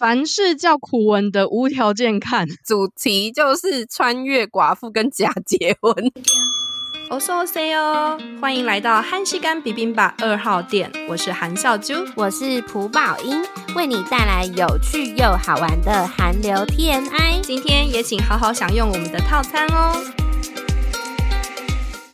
凡是叫苦文的，无条件看。主题就是穿越寡妇跟假结婚。我是 OC 哦，欢迎来到韩食柑 bibimbap 二号店，我是韩笑珠，我是朴宝英，为你带来有趣又好玩的韩流 TMI。今天也请好好享用我们的套餐哦。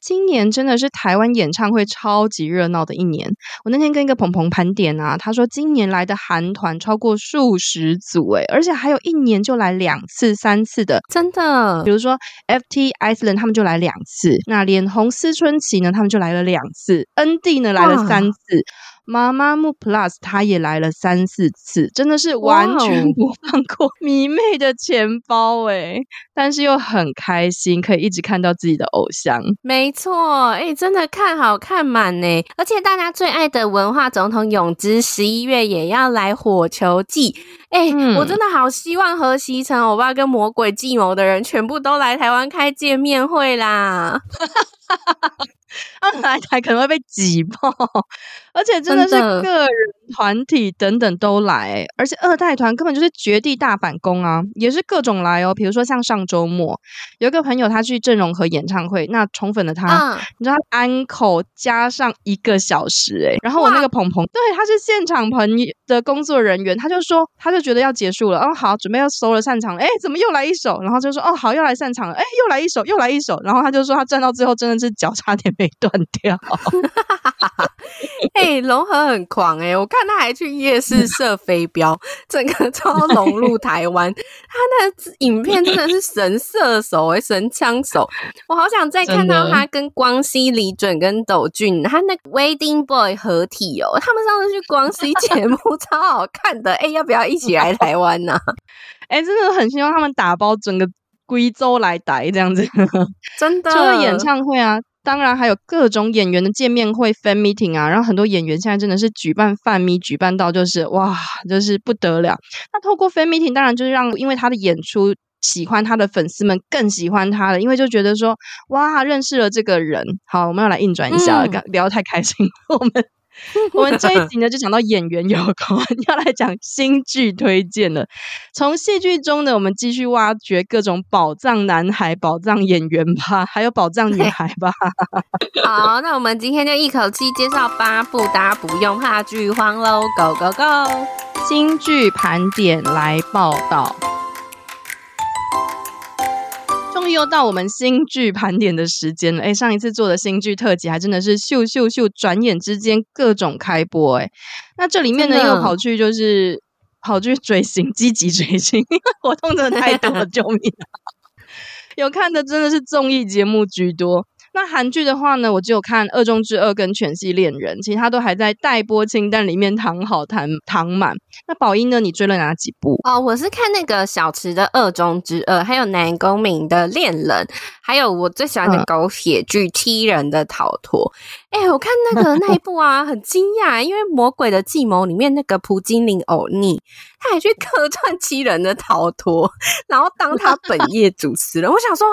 今年真的是台湾演唱会超级热闹的一年。我那天跟一个鹏鹏盘点啊，他说今年来的韩团超过数十组，诶，而且还有一年就来两次、三次的，真的。比如说 FT Iceland 他们就来两次，那脸红思春期呢，他们就来了两次，ND 呢来了三次。妈妈木 Plus 他也来了三四次，真的是完全不放过 迷妹的钱包诶，但是又很开心，可以一直看到自己的偶像。没错，哎、欸，真的看好看满呢，而且大家最爱的文化总统永之十一月也要来火球祭，哎、欸嗯，我真的好希望和西城欧巴跟魔鬼计谋的人全部都来台湾开见面会啦。他们来台可能会被挤爆，而且真的是个人、团体等等都来，而且二代团根本就是绝地大反攻啊，也是各种来哦。比如说像上周末有一个朋友他去郑容和演唱会，那宠粉的他，嗯、你知道他安口加上一个小时诶，然后我那个鹏鹏，对，他是现场朋友的工作人员，他就说他就觉得要结束了，哦，好，准备要收了散场了，诶，怎么又来一首？然后就说哦，好，又来散场了，哎，又来一首，又来一首，然后他就说他站到最后真的是脚差点 没断掉。哎、欸，融合很狂哎、欸，我看他还去夜市 射飞镖，整个超融入台湾。他那影片真的是神射手哎、欸，神枪手。我好想再看到他跟光熙、李准跟斗俊，他那个 Wedding Boy 合体哦。他们上次去光熙节目超好看的，哎、欸，要不要一起来台湾呢、啊？哎、欸，真的很希望他们打包整个贵州来台这样子，真的。除了演唱会啊。当然还有各种演员的见面会 fan meeting 啊，然后很多演员现在真的是举办 fan meet，举办到就是哇，就是不得了。那透过 fan meeting，当然就是让因为他的演出喜欢他的粉丝们更喜欢他了，因为就觉得说哇，认识了这个人。好，我们要来硬转一下，嗯、聊得太开心，我们。我们这一集呢，就讲到演员有关，要来讲新剧推荐了。从戏剧中呢，我们继续挖掘各种宝藏男孩、宝藏演员吧，还有宝藏女孩吧。好，那我们今天就一口气介绍八部，大家不用怕剧荒喽，Go Go Go！新剧盘点来报道。又到我们新剧盘点的时间了，哎，上一次做的新剧特辑还真的是咻咻咻，转眼之间各种开播，哎，那这里面呢又跑去就是跑去追星，积极追星，活动真的太多了，救命啊！有看的真的是综艺节目居多。那韩剧的话呢，我只有看《二中之二》跟《全系恋人》，其他都还在待播清单里面躺好躺躺满。那宝英呢？你追了哪几部？哦，我是看那个小池的《二中之二》，还有南宫珉的《恋人》，还有我最喜欢的狗血剧《踢人的逃脱》。哎、欸，我看那个 那一部啊，很惊讶，因为《魔鬼的计谋》里面那个朴槿惠欧尼。他还去客串七人的逃脱，然后当他本业主持人。我想说，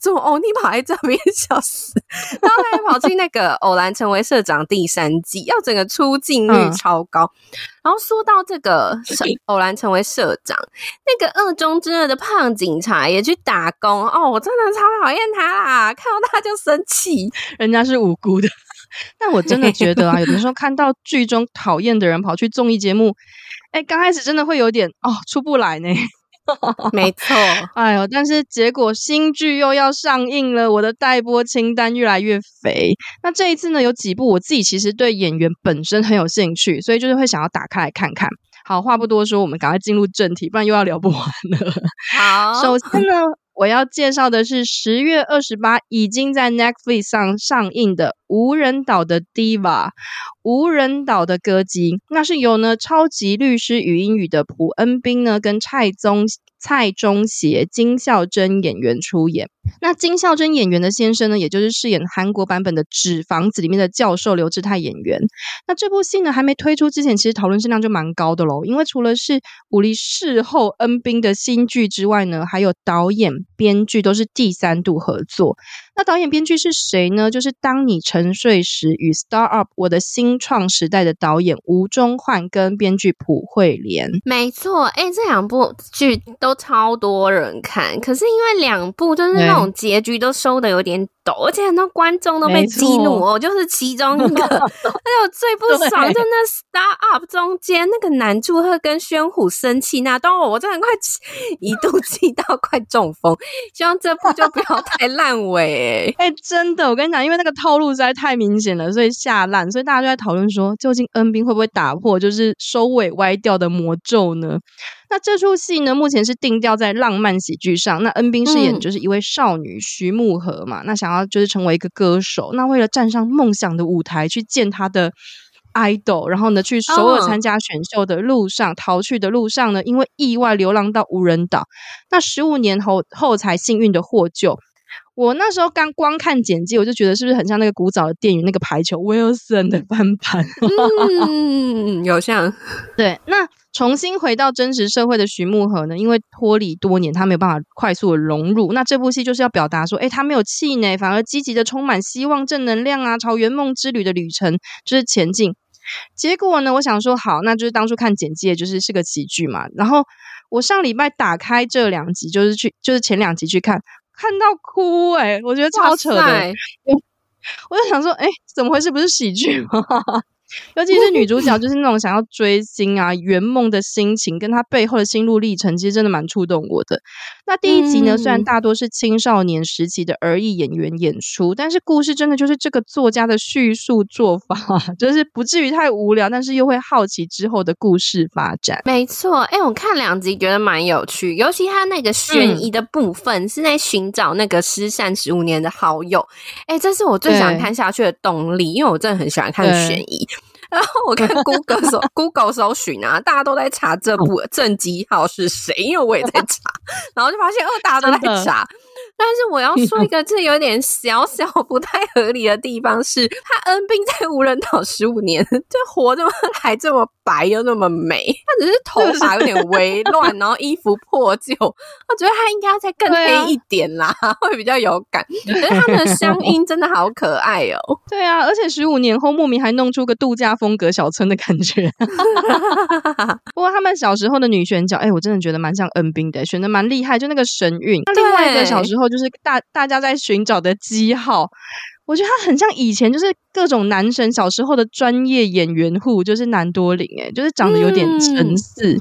怎么哦，你跑来这边笑死？然后他还跑去那个《偶然成为社长》第三季，要整个出镜率超高。嗯、然后说到这个《偶然成为社长》，那个二中之二的胖警察也去打工哦，我真的超讨厌他啦！看到他就生气，人家是无辜的。但我真的觉得啊，有的时候看到剧中讨厌的人跑去综艺节目。哎，刚开始真的会有点哦，出不来呢。没错，哎呦，但是结果新剧又要上映了，我的待播清单越来越肥。那这一次呢，有几部我自己其实对演员本身很有兴趣，所以就是会想要打开来看看。好，话不多说，我们赶快进入正题，不然又要聊不完了。好，首先呢。我要介绍的是十月二十八已经在 Netflix 上上映的《无人岛的 Diva》，无人岛的歌姬，那是由呢超级律师禹英语的朴恩斌呢跟蔡宗蔡中协、金孝珍演员出演。那金孝珍演员的先生呢，也就是饰演韩国版本的《纸房子》里面的教授刘志泰演员。那这部戏呢，还没推出之前，其实讨论声量就蛮高的喽。因为除了是武力事后恩兵的新剧之外呢，还有导演、编剧都是第三度合作。那导演、编剧是谁呢？就是当你沉睡时与 Star Up 我的新创时代的导演吴中焕跟编剧朴慧莲。没错，哎、欸，这两部剧都超多人看，可是因为两部就是那种结局都收的有点抖，而且很多观众都被激怒哦，就是其中一个。还有最不爽就那 Star Up 中间那个男主会跟宣虎生气那段，我真的快一度气到快中风。希望这部就不要太烂尾，哎、欸，真的，我跟你讲，因为那个套路实在太明显了，所以下烂，所以大家就在讨论说，究竟恩兵会不会打破就是收尾歪掉的魔咒呢？那这出戏呢，目前是定调在浪漫喜剧上。那恩斌饰演就是一位少女、嗯、徐慕荷嘛，那想要就是成为一个歌手，那为了站上梦想的舞台去见他的。idol，然后呢，去首尔参加选秀的路上，oh. 逃去的路上呢，因为意外流浪到无人岛，那十五年后后才幸运的获救。我那时候刚光看简介，我就觉得是不是很像那个古早的电影那个排球 Wilson 的翻盘？嗯，有像。对，那重新回到真实社会的徐慕荷呢，因为脱离多年，他没有办法快速的融入。那这部戏就是要表达说，诶，他没有气馁，反而积极的充满希望、正能量啊，朝圆梦之旅的旅程就是前进。结果呢？我想说好，那就是当初看简介，就是是个喜剧嘛。然后我上礼拜打开这两集，就是去，就是前两集去看，看到哭诶、欸、我觉得超扯的。我我就想说，诶怎么回事？不是喜剧吗？尤其是女主角，就是那种想要追星啊、圆梦的心情，跟她背后的心路历程，其实真的蛮触动我的。那第一集呢，虽然大多是青少年时期的儿艺演员演出，但是故事真的就是这个作家的叙述做法，就是不至于太无聊，但是又会好奇之后的故事发展。没错，哎、欸，我看两集觉得蛮有趣，尤其他那个悬疑的部分是在寻找那个失散十五年的好友，哎、欸，这是我最想看下去的动力，因为我真的很喜欢看悬疑。然后我看 Google 搜 Google 搜寻啊，大家都在查这部郑基浩是谁，因为我也在查，然后就发现哦，大家都在查。但是我要说一个，这有点小小不太合理的地方是，他恩彬在无人岛十五年，就活着还这么白又那么美，他只是头发有点微乱，然后衣服破旧，我觉得他应该要再更黑一点啦，啊、会比较有感。可是他们的乡音真的好可爱哦。对啊，而且十五年后莫名还弄出个度假风格小村的感觉。不过他们小时候的女选角，哎，我真的觉得蛮像恩彬的，选的蛮厉害，就那个神韵。那另外一个小时候。就是大大家在寻找的基号，我觉得他很像以前就是各种男神小时候的专业演员户，就是南多林，诶，就是长得有点神似。嗯、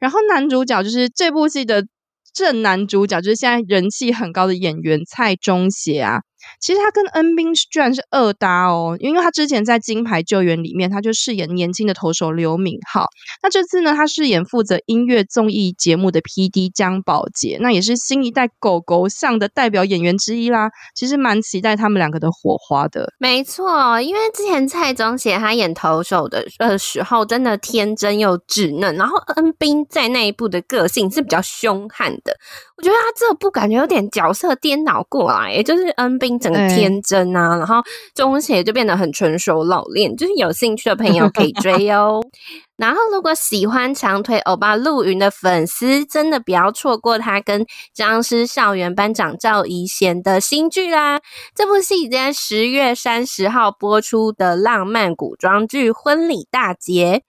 然后男主角就是这部戏的正男主角，就是现在人气很高的演员蔡中协啊。其实他跟恩彬居然是二搭哦，因为他之前在《金牌救援》里面，他就饰演年轻的投手刘敏浩。那这次呢，他饰演负责音乐综艺节目的 PD 江宝杰，那也是新一代狗狗像的代表演员之一啦。其实蛮期待他们两个的火花的。没错，因为之前蔡中协他演投手的呃时候，真的天真又稚嫩，然后恩彬在那一部的个性是比较凶悍的。我觉得他这部感觉有点角色颠倒过来，也就是恩彬。整个天真啊，欸、然后中邪就变得很成熟老练，就是有兴趣的朋友可以 追哦。然后如果喜欢长腿欧巴陆云的粉丝，真的不要错过他跟僵尸校园班长赵怡贤的新剧啦！这部戏在十月三十号播出的浪漫古装剧《婚礼大捷》。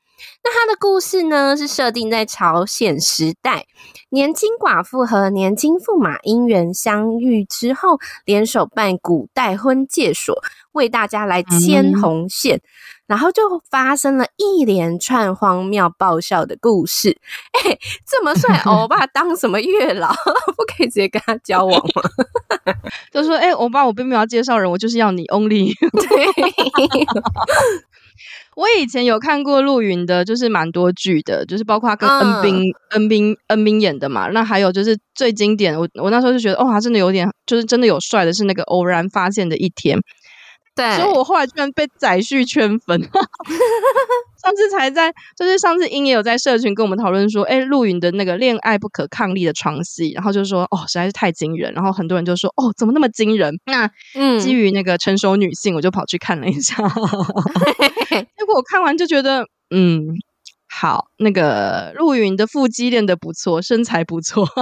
那他的故事呢，是设定在朝鲜时代，年轻寡妇和年轻驸马姻缘相遇之后，联手办古代婚介所，为大家来牵红线，嗯、然后就发生了一连串荒谬爆笑的故事。哎、欸，这么帅 欧巴当什么月老？不可以直接跟他交往吗？就说哎，欧、欸、巴，我并没有要介绍人，我就是要你 only。对。我以前有看过陆云的，就是蛮多剧的，就是包括他跟恩斌、嗯、恩斌、恩斌演的嘛。那还有就是最经典，我我那时候就觉得，哦，他真的有点，就是真的有帅的，是那个偶然发现的一天。对，所以我后来居然被载旭圈粉。上次才在，就是上次英也有在社群跟我们讨论说，哎，陆云的那个恋爱不可抗力的床戏，然后就说，哦，实在是太惊人。然后很多人就说，哦，怎么那么惊人？那嗯，基于那个成熟女性，我就跑去看了一下。结果我看完就觉得，嗯。好，那个陆云的腹肌练得不错，身材不错，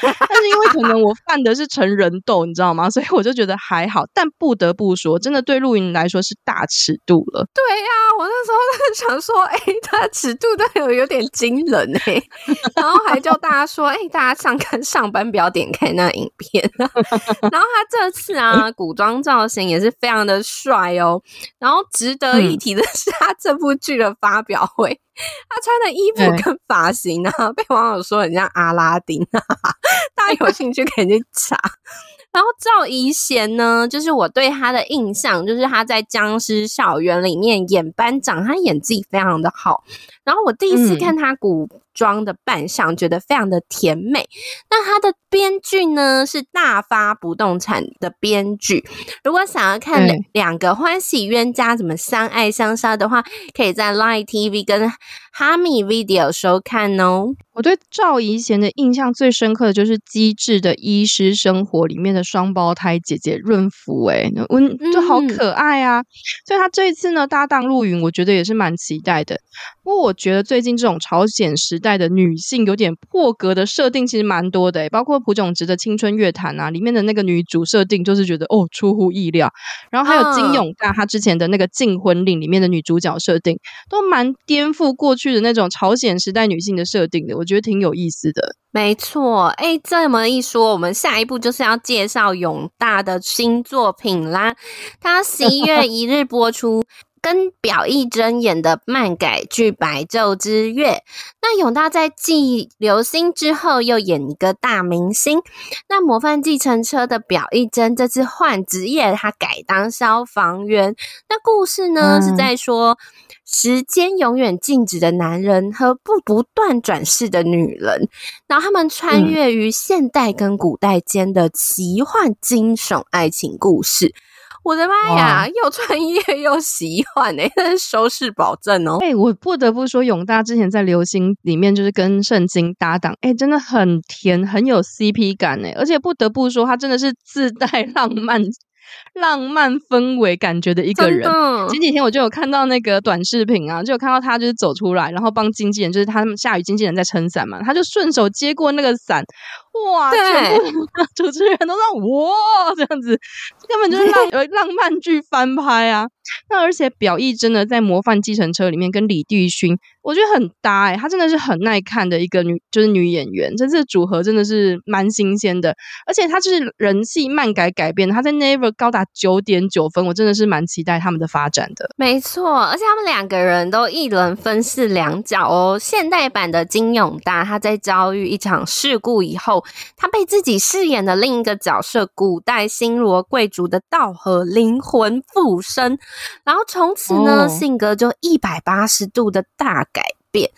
但是因为可能我犯的是成人痘，你知道吗？所以我就觉得还好。但不得不说，真的对陆云来说是大尺度了。对呀、啊，我那时候在 想说，哎、欸，他尺度都有有点惊人哎、欸，然后还叫大家说，哎、欸，大家上看上班不要点开那影片。然后他这次啊，古装造型也是非常的帅哦。然后值得一提的是，他这部剧的发表会。他穿的衣服跟发型啊，欸、被网友说很像阿拉丁啊，大家有兴趣可以去查。然后赵怡贤呢，就是我对他的印象，就是他在《僵尸校园》里面演班长，他演技非常的好。然后我第一次看他古装的扮相，觉得非常的甜美。嗯、那他的编剧呢，是大发不动产的编剧。如果想要看两个欢喜冤家怎么相爱相杀的话，可以在 Line TV 跟哈密 Video 收看哦。我对赵怡贤的印象最深刻的就是《机智的医师生活》里面的双胞胎姐姐润福，哎，温就好可爱啊！嗯、所以她这一次呢搭档陆云，我觉得也是蛮期待的。不过我觉得最近这种朝鲜时代的女性有点破格的设定，其实蛮多的，包括朴炯植的《青春乐坛》啊，里面的那个女主设定就是觉得哦出乎意料。然后还有金永大她之前的那个《禁婚令》里面的女主角设定，都蛮颠覆过去的那种朝鲜时代女性的设定的。我觉得挺有意思的，没错。哎，这么一说，我们下一步就是要介绍永大的新作品啦。他十一月一日播出，跟表一真演的漫改剧《白昼之月》。那永大在继流星之后，又演一个大明星。那模范计程车的表一真这次换职业，他改当消防员。那故事呢，嗯、是在说。时间永远静止的男人和不不断转世的女人，然后他们穿越于现代跟古代间的奇幻惊悚爱情故事。我的妈呀，又穿越又奇幻诶、欸，这是收视保证哦！哎、欸，我不得不说，永大之前在《流星》里面就是跟圣经搭档，哎、欸，真的很甜，很有 CP 感诶、欸，而且不得不说，他真的是自带 浪漫。浪漫氛围感觉的一个人。前几天我就有看到那个短视频啊，就有看到他就是走出来，然后帮经纪人，就是他们下雨经纪人在撑伞嘛，他就顺手接过那个伞，哇！对全部 主持人都在哇这样子，根本就是浪 浪漫剧翻拍啊。那而且表意真的在模范计程车里面跟李帝勋，我觉得很搭哎、欸，她真的是很耐看的一个女，就是女演员，这次组合真的是蛮新鲜的，而且她就是人气漫改改编，她在 Never 高达九点九分，我真的是蛮期待他们的发展的。没错，而且他们两个人都一人分饰两角哦。现代版的金永大，他在遭遇一场事故以后，他被自己饰演的另一个角色古代新罗贵族的道和灵魂附身。然后从此呢，oh. 性格就一百八十度的大改变。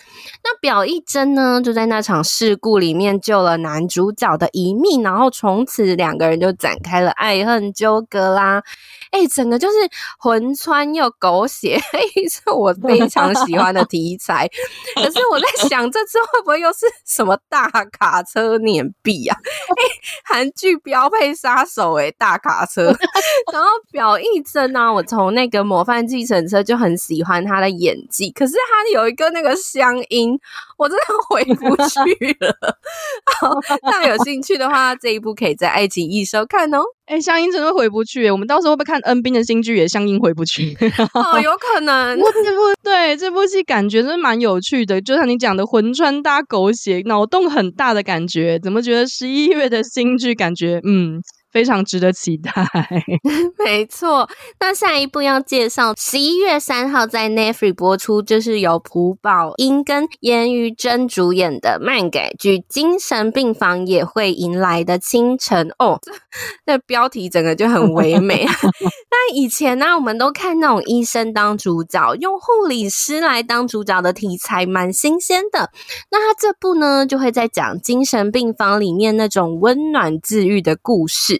那表一真呢，就在那场事故里面救了男主角的一命，然后从此两个人就展开了爱恨纠葛啦。哎，整个就是魂穿又狗血，哎，是我非常喜欢的题材。可是我在想，这次会不会又是什么大卡车碾毙啊？哎，韩剧标配杀手哎，大卡车。然后表一真呢，我从那个模范计程车就很喜欢他的演技，可是他有一个那个乡音，我真的 回不去了。好，大家有兴趣的话，这一部可以在爱奇艺收看哦。哎，乡音真的回不去，我们到时候会不会看恩斌的新剧也乡音回不去？哦，有可能。这部对这部戏感觉真的蛮有趣的，就像你讲的，魂穿搭狗血，脑洞很大的感觉。怎么觉得十一月的新剧感觉嗯？非常值得期待，没错。那下一步要介绍，十一月三号在 Netflix 播出，就是由朴宝英跟严于真主演的漫改剧《精神病房也会迎来的清晨》哦。这那标题整个就很唯美。那以前呢、啊，我们都看那种医生当主角，用护理师来当主角的题材，蛮新鲜的。那他这部呢，就会在讲精神病房里面那种温暖治愈的故事。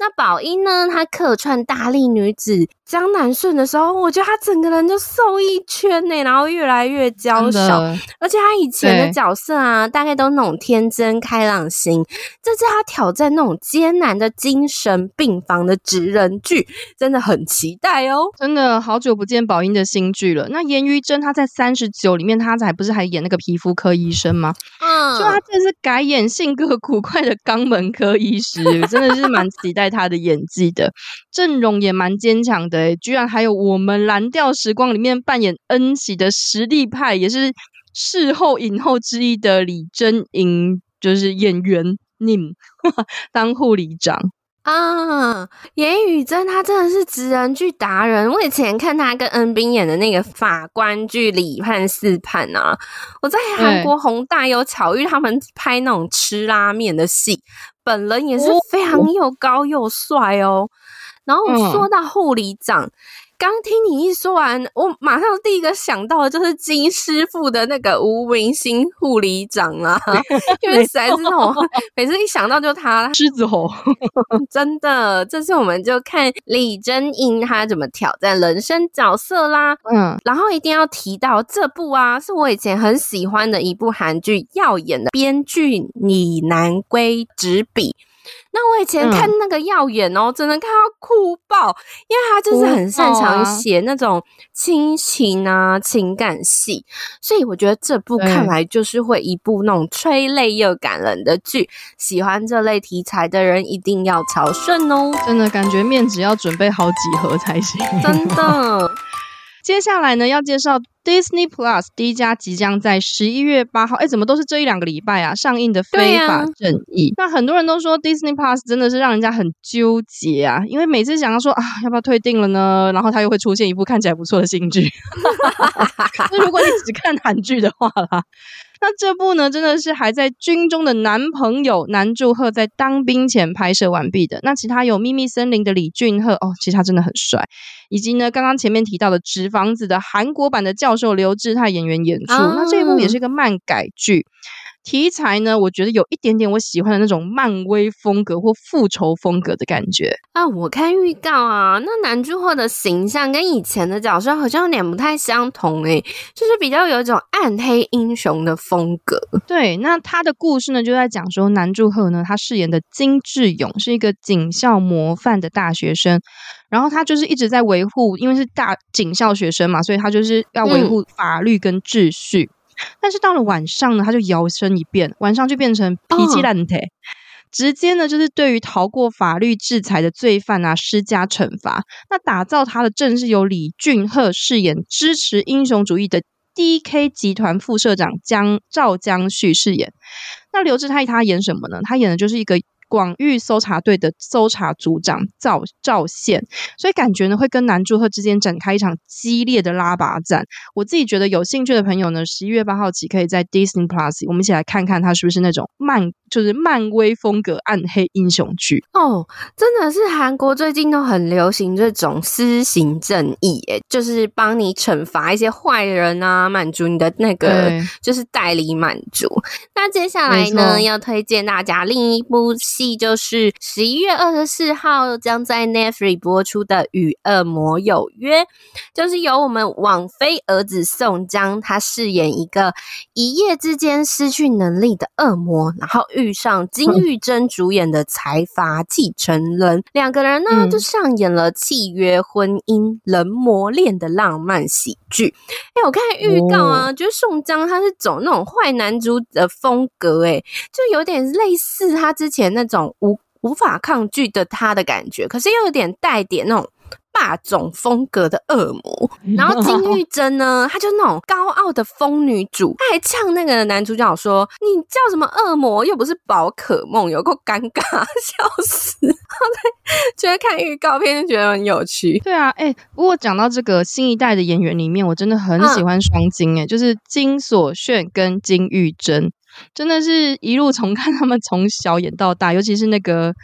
那宝英呢，她客串大力女子江南顺的时候，我觉得她整个人就瘦一圈呢，然后越来越娇小，而且她以前的角色啊，大概都那种天真开朗型，这次她挑战那种艰难的精神病房的职人剧，真的很期待哦！真的好久不见宝英的新剧了。那严于真她在三十九里面，她还不是还演那个皮肤科医生吗？嗯，就她这次改演性格 古怪的肛门科医师，真的是蛮期待她的演技的。阵容也蛮坚强的诶，居然还有我们蓝调时光里面扮演恩喜的实力派，也是事后影后之一的李贞莹，就是演员 Nim 当护理长。啊，严宇真他真的是职人剧达人。我以前看他跟恩彬演的那个法官剧《李判四判》啊，我在韩国弘大有巧遇他们拍那种吃拉面的戏，本人也是非常又高又帅哦。然后说到护理长。嗯刚听你一说完，我马上第一个想到的就是金师傅的那个吴明星护理长啊，因为实在是那种每次一想到就他狮子吼，真的，这次我们就看李真英她怎么挑战人生角色啦。嗯，然后一定要提到这部啊，是我以前很喜欢的一部韩剧，耀眼的编剧李南圭执笔。那我以前看那个耀眼哦，真的看到哭爆，因为他就是很擅长写那种亲情啊、情感戏，所以我觉得这部看来就是会一部那种催泪又感人的剧。喜欢这类题材的人一定要朝圣哦！真的感觉面子要准备好几盒才行，真的。接下来呢，要介绍 Disney Plus 第一家即将在十一月八号，哎，怎么都是这一两个礼拜啊上映的《非法正义》。那很多人都说 Disney Plus 真的是让人家很纠结啊，因为每次想要说啊，要不要退订了呢？然后它又会出现一部看起来不错的新剧。那如果你只看韩剧的话啦。那这部呢，真的是还在军中的男朋友南柱赫在当兵前拍摄完毕的。那其他有《秘密森林》的李俊赫哦，其实他真的很帅，以及呢，刚刚前面提到的《纸房子》的韩国版的教授刘志泰演员演出。哦、那这一部也是一个漫改剧。题材呢，我觉得有一点点我喜欢的那种漫威风格或复仇风格的感觉啊。我看预告啊，那南柱赫的形象跟以前的角色好像有点不太相同诶，就是比较有一种暗黑英雄的风格。对，那他的故事呢，就在讲说南柱赫呢，他饰演的金智勇是一个警校模范的大学生，然后他就是一直在维护，因为是大警校学生嘛，所以他就是要维护法律跟秩序。嗯但是到了晚上呢，他就摇身一变，晚上就变成脾气烂铁，直接呢就是对于逃过法律制裁的罪犯啊施加惩罚。那打造他的正是由李俊赫饰演支持英雄主义的 DK 集团副社长江赵江旭饰演。那刘志泰他演什么呢？他演的就是一个。广域搜查队的搜查组长赵赵宪，所以感觉呢会跟南柱赫之间展开一场激烈的拉拔战。我自己觉得有兴趣的朋友呢，十一月八号起可以在 Disney Plus，我们一起来看看他是不是那种漫，就是漫威风格暗黑英雄剧哦。真的是韩国最近都很流行这种私刑正义，诶，就是帮你惩罚一些坏人啊，满足你的那个就是代理满足。那接下来呢，要推荐大家另一部。就是十一月二十四号将在 Netflix 播出的《与恶魔有约》，就是由我们网飞儿子宋江，他饰演一个一夜之间失去能力的恶魔，然后遇上金玉珍主演的财阀继承人，两个人呢就上演了契约婚姻、人魔恋的浪漫喜剧。哎，我看预告啊，觉得宋江他是走那种坏男主的风格，哎，就有点类似他之前那。种无无法抗拒的他的感觉，可是又有点带点那种霸总风格的恶魔。然后金玉珍呢，她就那种高傲的疯女主，她还呛那个男主角说：“你叫什么恶魔？又不是宝可梦，有够尴尬，笑死！”觉得看预告片就觉得很有趣。对啊，哎、欸，不过讲到这个新一代的演员里面，我真的很喜欢双金、欸，哎、嗯，就是金所炫跟金玉珍。真的是一路从看他们从小演到大，尤其是那个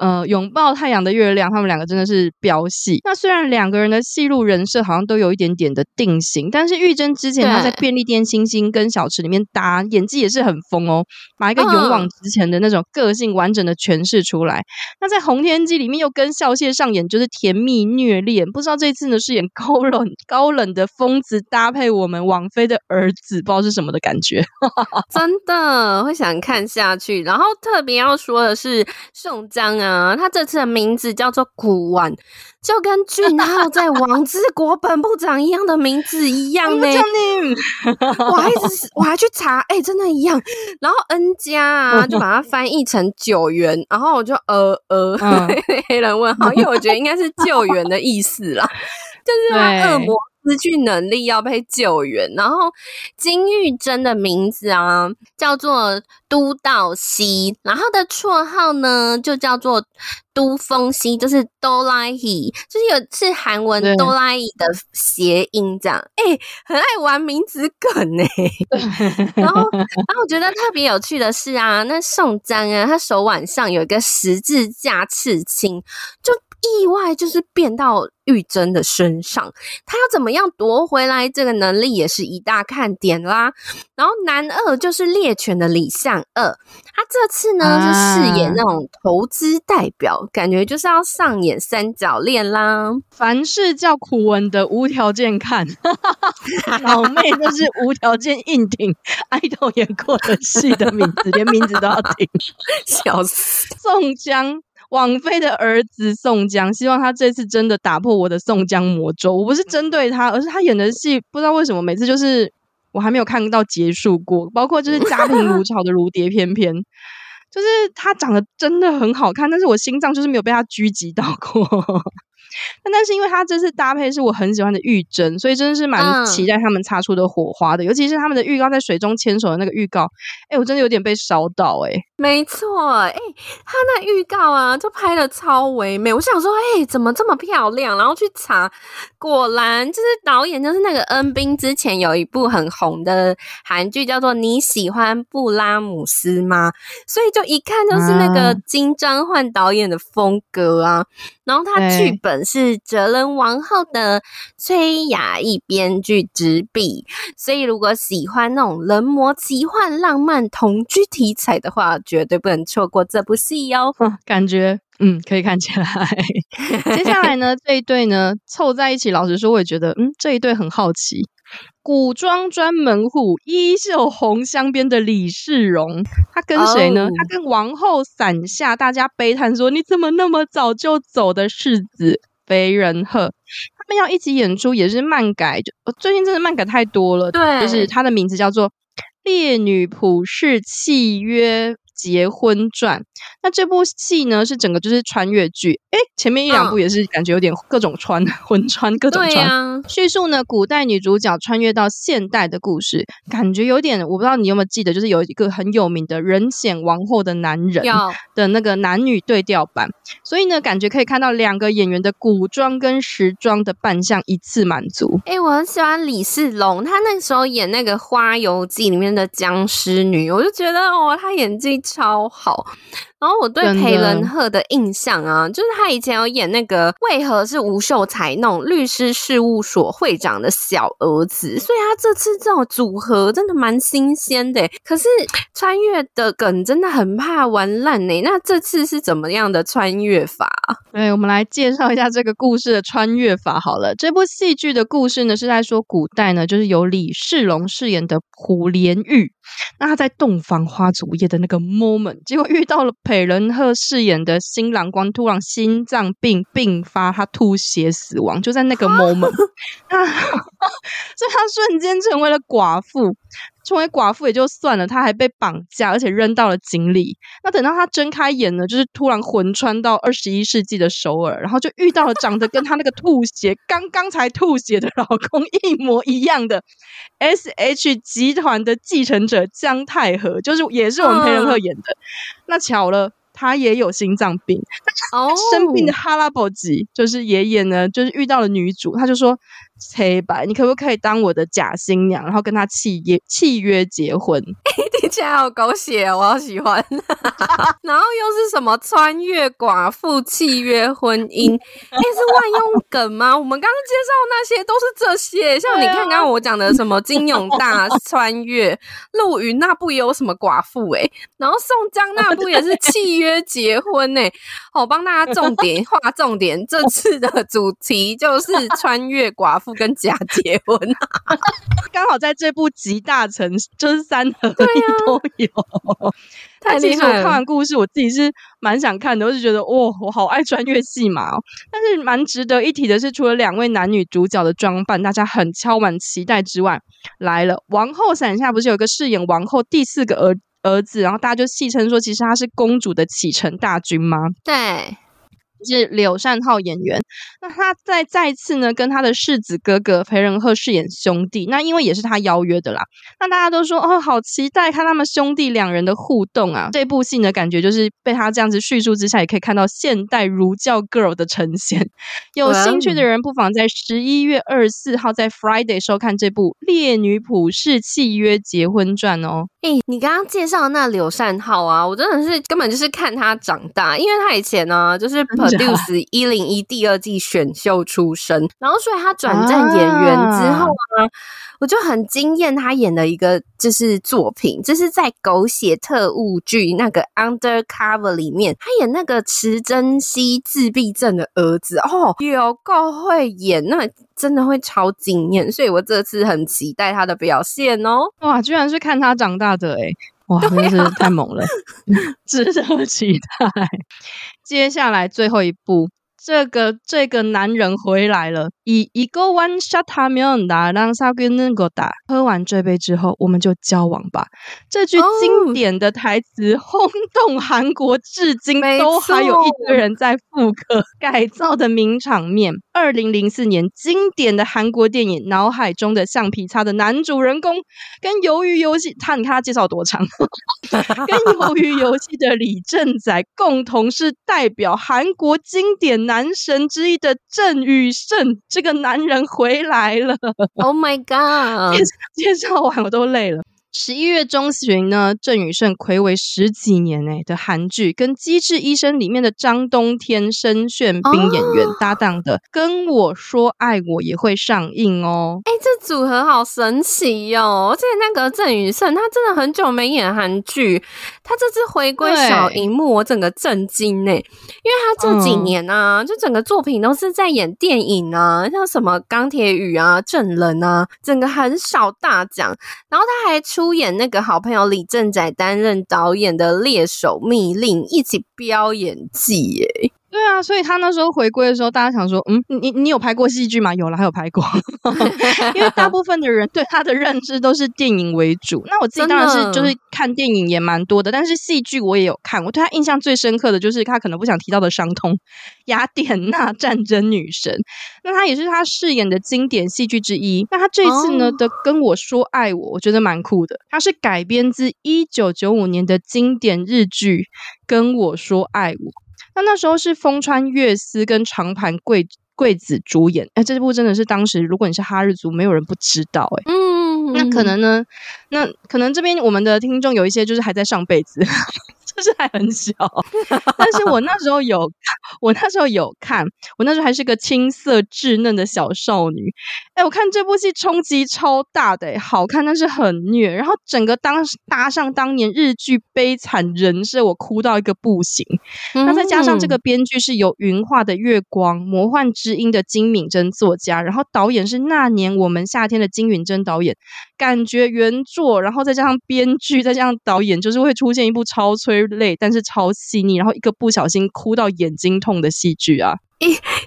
呃拥抱太阳的月亮，他们两个真的是飙戏。那虽然两个人的戏路人设好像都有一点点的定型，但是玉珍之前她在便利店星星跟小池里面搭演技也是很疯哦，把一个勇往直前的那种个性完整的诠释出来。那在红天机里面又跟笑谢上演就是甜蜜虐恋，不知道这次呢饰演高冷高冷的疯子搭配我们王菲的儿子，不知道是什么的感觉，真的会想看下去。然后特别要说的是宋江啊，他这次的名字叫做古玩，就跟俊浩 在王之国本部长一样的名字一样呢。我还是我还去查，哎、欸，真的一样。然后 N 家啊，就把它翻译成九元，然后我就呃呃，嗯、黑人问号，因为我觉得应该是救援的意思啦，就是他恶魔。失去能力要被救援，然后金玉珍的名字啊叫做都道熙，然后的绰号呢就叫做都风熙，就是哆啦 A，就是有是韩文哆啦 A 的谐音这样，哎、欸，很爱玩名字梗呢。然后，然后我觉得特别有趣的是啊，那宋江啊，他手腕上有一个十字架刺青，就。意外就是变到玉珍的身上，他要怎么样夺回来这个能力也是一大看点啦。然后男二就是猎犬的李相二，他这次呢、啊、是饰演那种投资代表，感觉就是要上演三角恋啦。凡是叫苦文的无条件看，老妹就是无条件硬挺爱豆演过的戏的名字，连名字都要挺，笑死。宋江。王菲的儿子宋江，希望他这次真的打破我的宋江魔咒。我不是针对他，而是他演的戏，不知道为什么每次就是我还没有看到结束过。包括就是家贫如 潮的如蝶翩翩，就是他长得真的很好看，但是我心脏就是没有被他狙击到过。但但是因为他这次搭配是我很喜欢的玉珍，所以真的是蛮期待他们擦出的火花的。嗯、尤其是他们的预告在水中牵手的那个预告，哎、欸，我真的有点被烧到哎、欸。没错，哎、欸，他那预告啊，就拍的超唯美。我想说，哎、欸，怎么这么漂亮？然后去查，果然就是导演就是那个恩斌，之前有一部很红的韩剧叫做《你喜欢布拉姆斯吗》，所以就一看就是那个金章焕导演的风格啊。然后他剧本是哲人王后的崔雅一编剧执笔，所以如果喜欢那种人魔奇幻、浪漫同居题材的话，绝对不能错过这部戏哟。感觉嗯，可以看起来。接下来呢，这一对呢凑在一起，老实说，我也觉得嗯，这一对很好奇。古装专门户，衣袖红镶边的李世荣，他跟谁呢？Oh. 他跟王后伞下大家悲叹说：“你怎么那么早就走的世子肥仁鹤？”他们要一起演出，也是漫改。就最近真的漫改太多了，对，就是他的名字叫做《烈女普世契约》。结婚传，那这部戏呢是整个就是穿越剧，诶，前面一两部也是感觉有点各种穿、哦、混穿各种穿。叙、啊、述呢古代女主角穿越到现代的故事，感觉有点我不知道你有没有记得，就是有一个很有名的人显王后的男人的那个男女对调版，所以呢感觉可以看到两个演员的古装跟时装的扮相一次满足。诶，我很喜欢李世龙，他那时候演那个《花游记》里面的僵尸女，我就觉得哦，他演技。超好。然后我对裴仁赫的印象啊，就是他以前有演那个为何是吴秀才那种律师事务所会长的小儿子，所以他这次这种组合真的蛮新鲜的。可是穿越的梗真的很怕玩烂呢。那这次是怎么样的穿越法？对，我们来介绍一下这个故事的穿越法好了。这部戏剧的故事呢是在说古代呢，就是由李世龙饰演的卜连玉，那他在洞房花烛夜的那个 moment，结果遇到了。裴仁赫饰演的新郎官突然心脏病病发，他吐血死亡，就在那个 moment，啊，所以他瞬间成为了寡妇。成为寡妇也就算了，她还被绑架，而且扔到了井里。那等到她睁开眼呢，就是突然魂穿到二十一世纪的首尔，然后就遇到了长得跟她那个吐血刚刚才吐血的老公一模一样的 S H 集团的继承者姜太和，就是也是我们裴仁赫演的。嗯、那巧了。他也有心脏病，哦，生病的哈拉伯吉就是爷爷呢，就是遇到了女主，他就说黑白，你可不可以当我的假新娘，然后跟他契约契约结婚？听起来好狗血哦，我好喜欢。然后又是什么穿越寡妇契约婚姻？哎，是万用梗吗？我们刚刚介绍那些都是这些，像你看刚刚我讲的什么金 永大穿越，陆云那部也有什么寡妇哎，然后宋江那部也是契约结婚哎。好，我帮大家重点画重点，这次的主题就是穿越寡妇跟假结婚，刚好在这部集大成就是三合一都有。但其实我看完故事，我自己是蛮想看的，我就觉得哇，我好爱穿越戏嘛哦。但是蛮值得一提的是，除了两位男女主角的装扮，大家很敲碗期待之外，来了王后伞下不是有个饰演王后第四个儿儿子，然后大家就戏称说，其实他是公主的启程大军吗？对。是柳善浩演员，那他在再次呢跟他的世子哥哥裴仁赫饰演兄弟，那因为也是他邀约的啦，那大家都说哦，好期待看他们兄弟两人的互动啊！这部戏呢，感觉就是被他这样子叙述之下，也可以看到现代儒教 girl 的呈现。有兴趣的人不妨在十一月二十四号在 Friday 收看这部《烈女普世契约结婚传》哦。诶、欸，你刚刚介绍那柳善浩啊，我真的是根本就是看他长大，因为他以前呢就是。Produce 一零一第二季选秀出身，然后所以他转战演员之后呢，啊、我就很惊艳他演的一个就是作品，就是在狗血特务剧那个 Undercover 里面，他演那个池珍熙自闭症的儿子哦，有够会演，那真的会超惊艳，所以我这次很期待他的表现哦。哇，居然是看他长大的诶哇，真的是太猛了，值得期待。接下来最后一部。这个这个男人回来了。以一个 one shot 他没有打，让沙给能够打。喝完这杯之后，我们就交往吧。这句经典的台词轰动韩国，至今都还有一堆人在复刻改造的名场面。二零零四年经典的韩国电影《脑海中的橡皮擦》的男主人公，跟鱿鱼游戏他，你看他介绍多长，跟鱿鱼游戏的李正宰共同是代表韩国经典。男神之一的郑宇盛，这个男人回来了。Oh my god！介介绍完我都累了。十一月中旬呢，郑宇盛睽违十几年哎的韩剧，跟《机智医生》里面的张冬天、申炫斌演员搭档的《跟我说爱我》也会上映哦。哎、欸，这组合好神奇哦！而且那个郑宇盛，他真的很久没演韩剧，他这次回归小荧幕，我整个震惊呢。因为他这几年呢、啊，嗯、就整个作品都是在演电影啊，像什么《钢铁雨》啊、《证人》啊，整个很少大奖。然后他还出。出演那个好朋友李正宰担任导演的《猎手密令》，一起飙演技耶。对啊，所以他那时候回归的时候，大家想说，嗯，你你有拍过戏剧吗？有了，还有拍过。因为大部分的人对他的认知都是电影为主。那我自己当然是就是看电影也蛮多的，但是戏剧我也有看。我对他印象最深刻的就是他可能不想提到的《伤痛》，雅典娜战争女神。那他也是他饰演的经典戏剧之一。那他这一次呢、oh. 的跟我说爱我，我觉得蛮酷的。他是改编自一九九五年的经典日剧《跟我说爱我》。那那时候是风川月司跟长盘贵贵子主演，哎，这部真的是当时如果你是哈日族，没有人不知道，哎，嗯，那可能呢，那可能这边我们的听众有一些就是还在上辈子。就是还很小，但是我那时候有，我那时候有看，我那时候还是个青涩稚嫩的小少女。哎，我看这部戏冲击超大的，好看但是很虐，然后整个当搭上当年日剧悲惨人设，我哭到一个不行。那再加上这个编剧是有云画的月光、魔幻之音的金敏珍作家，然后导演是那年我们夏天的金允珍导演，感觉原然后再加上编剧，再加上导演，就是会出现一部超催泪，但是超细腻，然后一个不小心哭到眼睛痛的戏剧啊！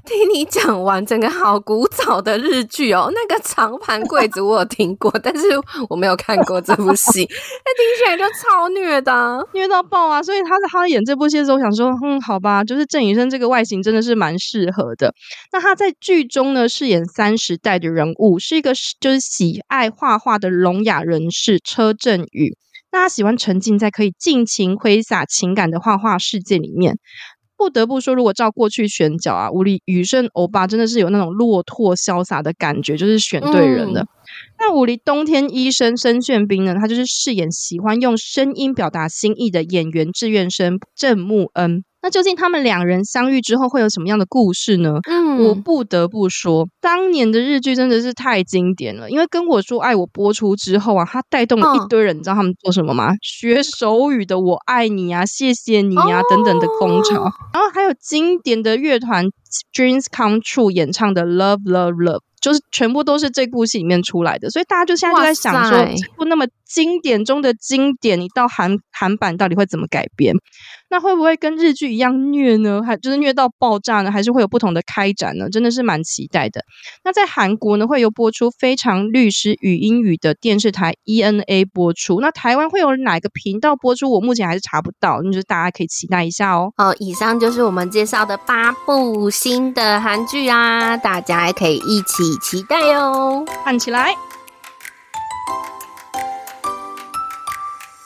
听你讲完，整个好古早的日剧哦。那个长盘贵子我有听过，但是我没有看过这部戏。那听起来就超虐的，虐到爆啊！所以他在他演这部戏的时候，我想说，嗯，好吧，就是郑宇盛这个外形真的是蛮适合的。那他在剧中呢，饰演三十代的人物，是一个就是喜爱画画的聋哑人士车正宇。那他喜欢沉浸在可以尽情挥洒情感的画画世界里面。不得不说，如果照过去选角啊，吴里宇胜欧巴真的是有那种落拓潇洒的感觉，就是选对人了。嗯、那武里冬天医生申炫彬呢，他就是饰演喜欢用声音表达心意的演员志愿生郑木恩。那究竟他们两人相遇之后会有什么样的故事呢？嗯，我不得不说，当年的日剧真的是太经典了。因为跟我说爱我播出之后啊，它带动了一堆人，你知道他们做什么吗？学手语的我爱你啊，谢谢你啊等等的风潮。然后还有经典的乐团 Dreams Come True 演唱的 Love Love Love，就是全部都是这部戏里面出来的。所以大家就现在就在想说，这部那么经典中的经典，你到韩韩版到底会怎么改编？那会不会跟日剧一样虐呢？还就是虐到爆炸呢？还是会有不同的开展呢？真的是蛮期待的。那在韩国呢，会有播出《非常律师与英语》的电视台 ENA 播出。那台湾会有哪个频道播出？我目前还是查不到，那就是大家可以期待一下哦。好，以上就是我们介绍的八部新的韩剧啊，大家还可以一起期待哦，看起来。